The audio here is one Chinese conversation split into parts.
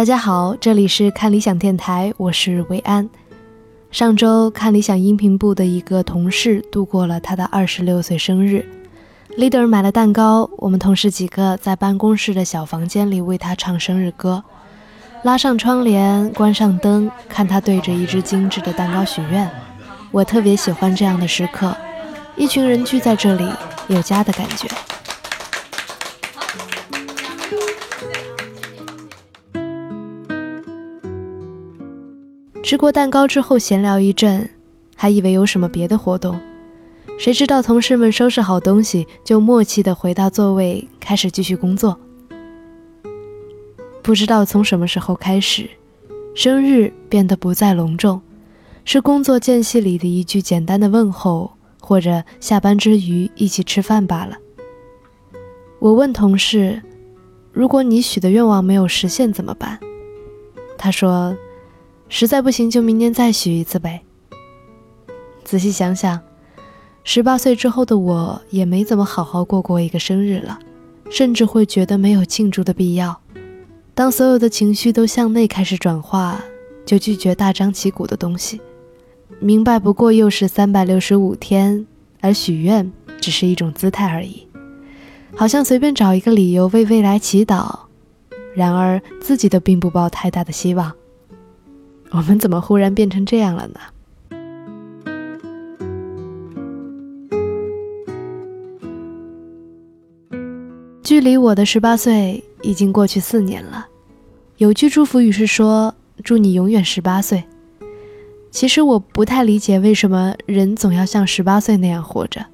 大家好，这里是看理想电台，我是维安。上周看理想音频部的一个同事度过了他的二十六岁生日，leader 买了蛋糕，我们同事几个在办公室的小房间里为他唱生日歌，拉上窗帘，关上灯，看他对着一只精致的蛋糕许愿。我特别喜欢这样的时刻，一群人聚在这里，有家的感觉。吃过蛋糕之后闲聊一阵，还以为有什么别的活动，谁知道同事们收拾好东西就默契地回到座位，开始继续工作。不知道从什么时候开始，生日变得不再隆重。是工作间隙里的一句简单的问候，或者下班之余一起吃饭罢了。我问同事：“如果你许的愿望没有实现怎么办？”他说：“实在不行就明年再许一次呗。”仔细想想，十八岁之后的我也没怎么好好过过一个生日了，甚至会觉得没有庆祝的必要。当所有的情绪都向内开始转化，就拒绝大张旗鼓的东西。明白，不过又是三百六十五天，而许愿只是一种姿态而已，好像随便找一个理由为未来祈祷。然而自己都并不抱太大的希望。我们怎么忽然变成这样了呢？距离我的十八岁已经过去四年了。有句祝福语是说：“祝你永远十八岁。”其实我不太理解为什么人总要像十八岁那样活着。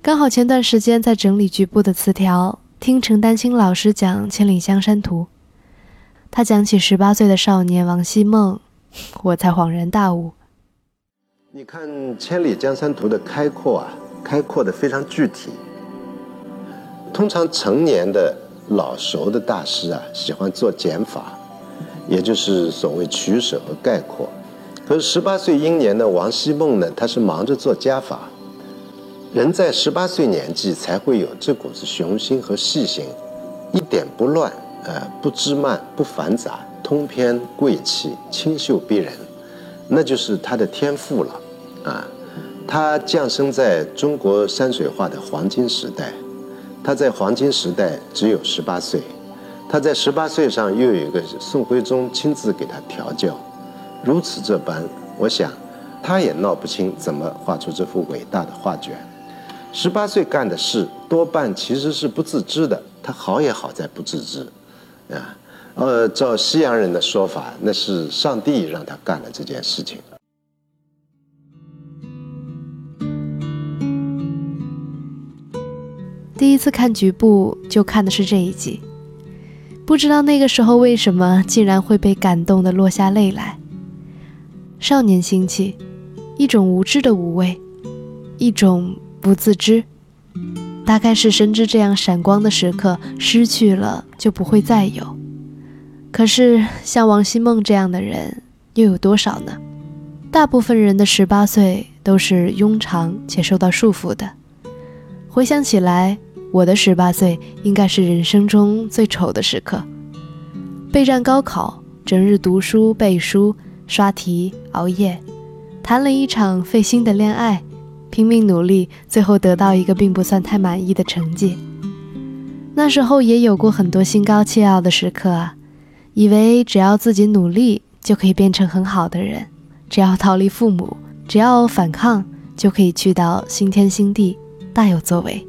刚好前段时间在整理局部的词条，听陈丹青老师讲《千里江山图》，他讲起十八岁的少年王希孟，我才恍然大悟。你看《千里江山图》的开阔啊，开阔的非常具体。通常成年的老熟的大师啊，喜欢做减法，也就是所谓取舍和概括。可是十八岁英年的王希孟呢，他是忙着做加法。人在十八岁年纪才会有这股子雄心和细心，一点不乱，呃，不枝蔓，不繁杂，通篇贵气，清秀逼人，那就是他的天赋了，啊，他降生在中国山水画的黄金时代，他在黄金时代只有十八岁，他在十八岁上又有一个宋徽宗亲自给他调教。如此这般，我想，他也闹不清怎么画出这幅伟大的画卷。十八岁干的事，多半其实是不自知的。他好也好在不自知，啊，呃，照西洋人的说法，那是上帝让他干了这件事情。第一次看局部就看的是这一集，不知道那个时候为什么竟然会被感动的落下泪来。少年心气，一种无知的无畏，一种不自知，大概是深知这样闪光的时刻失去了就不会再有。可是像王希孟这样的人又有多少呢？大部分人的十八岁都是庸长且受到束缚的。回想起来，我的十八岁应该是人生中最丑的时刻：备战高考，整日读书背书。刷题、熬夜，谈了一场费心的恋爱，拼命努力，最后得到一个并不算太满意的成绩。那时候也有过很多心高气傲的时刻啊，以为只要自己努力就可以变成很好的人，只要逃离父母，只要反抗就可以去到新天新地，大有作为。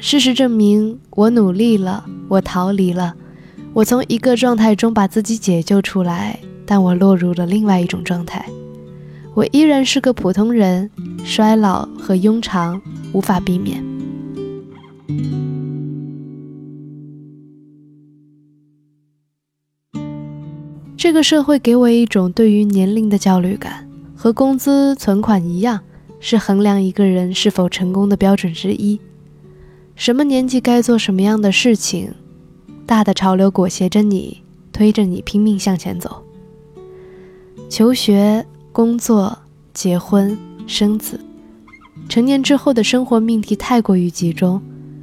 事实证明，我努力了，我逃离了，我从一个状态中把自己解救出来。但我落入了另外一种状态，我依然是个普通人，衰老和庸常无法避免。这个社会给我一种对于年龄的焦虑感，和工资存款一样，是衡量一个人是否成功的标准之一。什么年纪该做什么样的事情，大的潮流裹挟着你，推着你拼命向前走。求学、工作、结婚、生子，成年之后的生活命题太过于集中，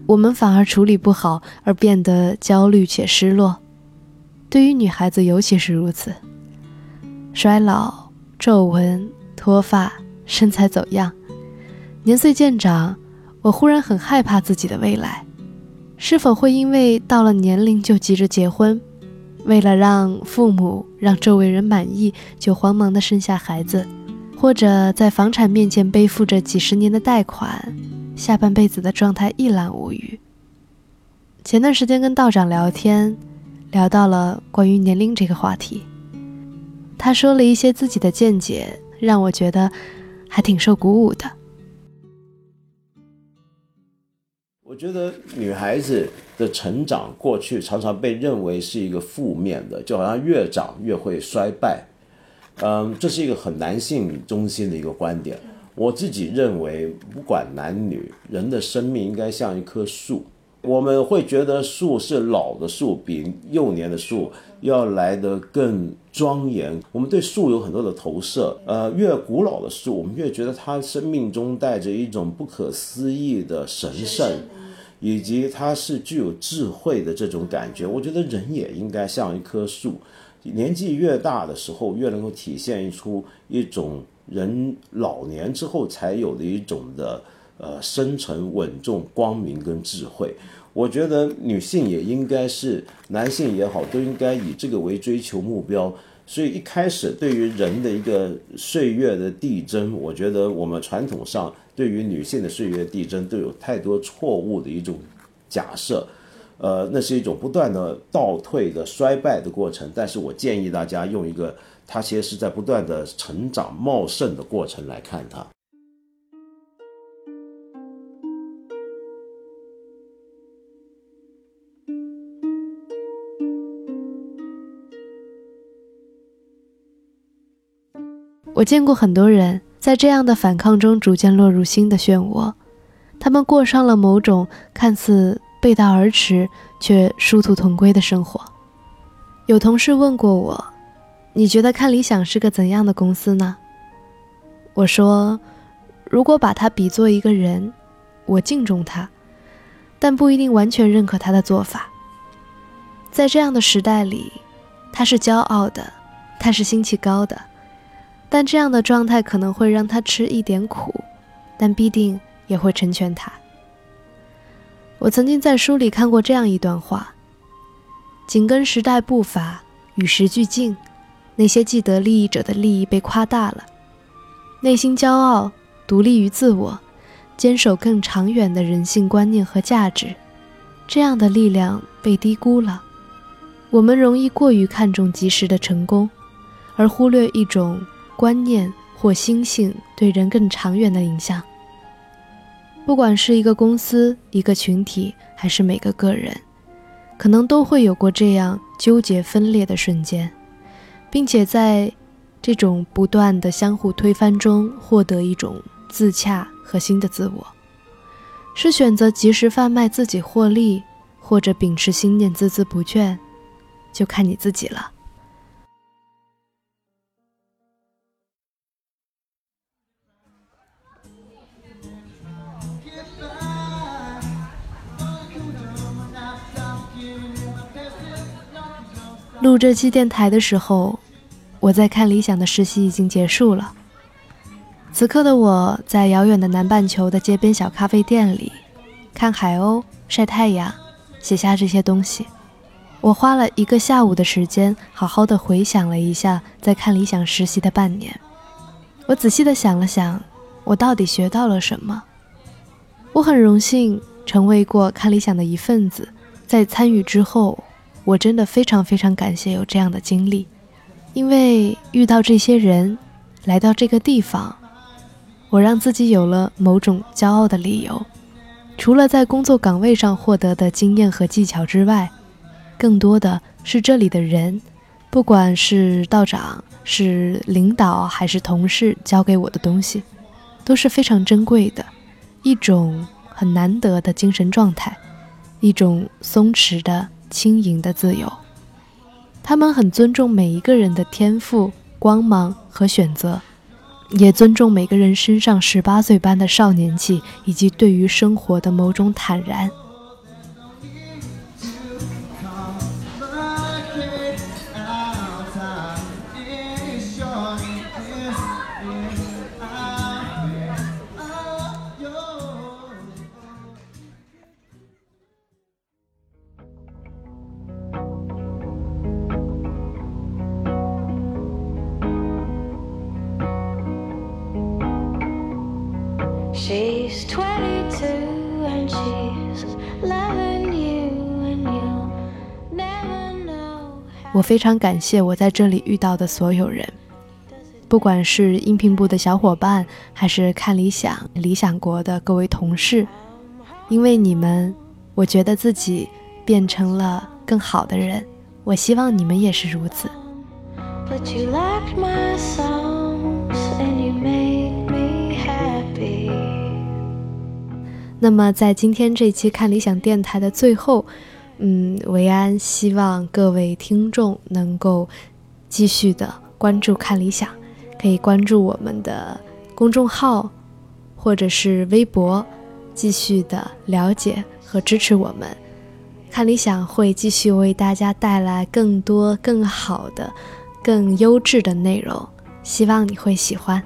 我们反而处理不好，而变得焦虑且失落。对于女孩子尤其是如此。衰老、皱纹、脱发、身材走样，年岁渐长，我忽然很害怕自己的未来，是否会因为到了年龄就急着结婚，为了让父母、让周围人满意，就慌忙的生下孩子，或者在房产面前背负着几十年的贷款，下半辈子的状态一览无余。前段时间跟道长聊天，聊到了关于年龄这个话题。他说了一些自己的见解，让我觉得还挺受鼓舞的。我觉得女孩子的成长过去常常被认为是一个负面的，就好像越长越会衰败。嗯，这是一个很男性中心的一个观点。我自己认为，不管男女，人的生命应该像一棵树。我们会觉得树是老的树，比幼年的树要来得更庄严。我们对树有很多的投射，呃，越古老的树，我们越觉得它生命中带着一种不可思议的神圣，以及它是具有智慧的这种感觉。我觉得人也应该像一棵树，年纪越大的时候，越能够体现出一种人老年之后才有的一种的。呃，深沉、稳重、光明跟智慧，我觉得女性也应该是，男性也好，都应该以这个为追求目标。所以一开始对于人的一个岁月的递增，我觉得我们传统上对于女性的岁月递增都有太多错误的一种假设，呃，那是一种不断的倒退的衰败的过程。但是我建议大家用一个，它其实是在不断的成长茂盛的过程来看它。我见过很多人在这样的反抗中逐渐落入新的漩涡，他们过上了某种看似背道而驰却殊途同归的生活。有同事问过我：“你觉得看理想是个怎样的公司呢？”我说：“如果把它比作一个人，我敬重他，但不一定完全认可他的做法。在这样的时代里，他是骄傲的，他是心气高的。”但这样的状态可能会让他吃一点苦，但必定也会成全他。我曾经在书里看过这样一段话：紧跟时代步伐，与时俱进，那些既得利益者的利益被夸大了，内心骄傲、独立于自我、坚守更长远的人性观念和价值，这样的力量被低估了。我们容易过于看重及时的成功，而忽略一种。观念或心性对人更长远的影响。不管是一个公司、一个群体，还是每个个人，可能都会有过这样纠结分裂的瞬间，并且在这种不断的相互推翻中，获得一种自洽和新的自我。是选择及时贩卖自己获利，或者秉持信念孜孜不倦，就看你自己了。录这期电台的时候，我在看理想的实习已经结束了。此刻的我在遥远的南半球的街边小咖啡店里，看海鸥、晒太阳、写下这些东西。我花了一个下午的时间，好好的回想了一下在看理想实习的半年。我仔细的想了想，我到底学到了什么？我很荣幸成为过看理想的一份子，在参与之后。我真的非常非常感谢有这样的经历，因为遇到这些人，来到这个地方，我让自己有了某种骄傲的理由。除了在工作岗位上获得的经验和技巧之外，更多的是这里的人，不管是道长、是领导还是同事教给我的东西，都是非常珍贵的，一种很难得的精神状态，一种松弛的。轻盈的自由，他们很尊重每一个人的天赋、光芒和选择，也尊重每个人身上十八岁般的少年气，以及对于生活的某种坦然。我非常感谢我在这里遇到的所有人，不管是音频部的小伙伴，还是看理想、理想国的各位同事，因为你们，我觉得自己变成了更好的人。我希望你们也是如此。那么，在今天这期看理想电台的最后。嗯，维安希望各位听众能够继续的关注看理想，可以关注我们的公众号或者是微博，继续的了解和支持我们。看理想会继续为大家带来更多、更好的、更优质的内容，希望你会喜欢。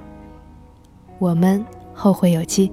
我们后会有期。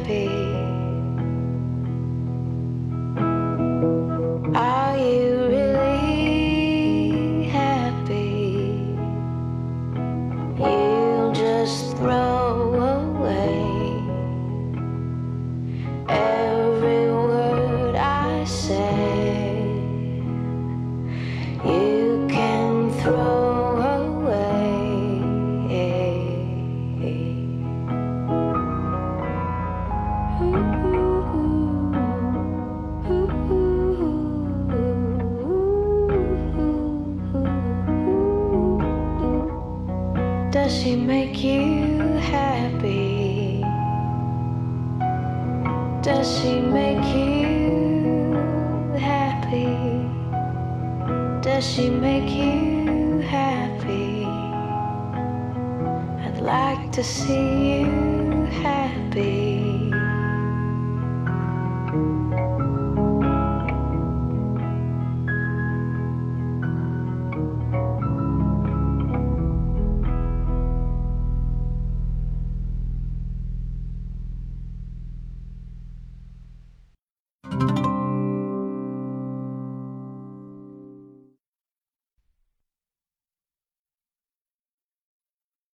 Does she make you happy? Does she make you happy? Does she make you happy? I'd like to see you happy.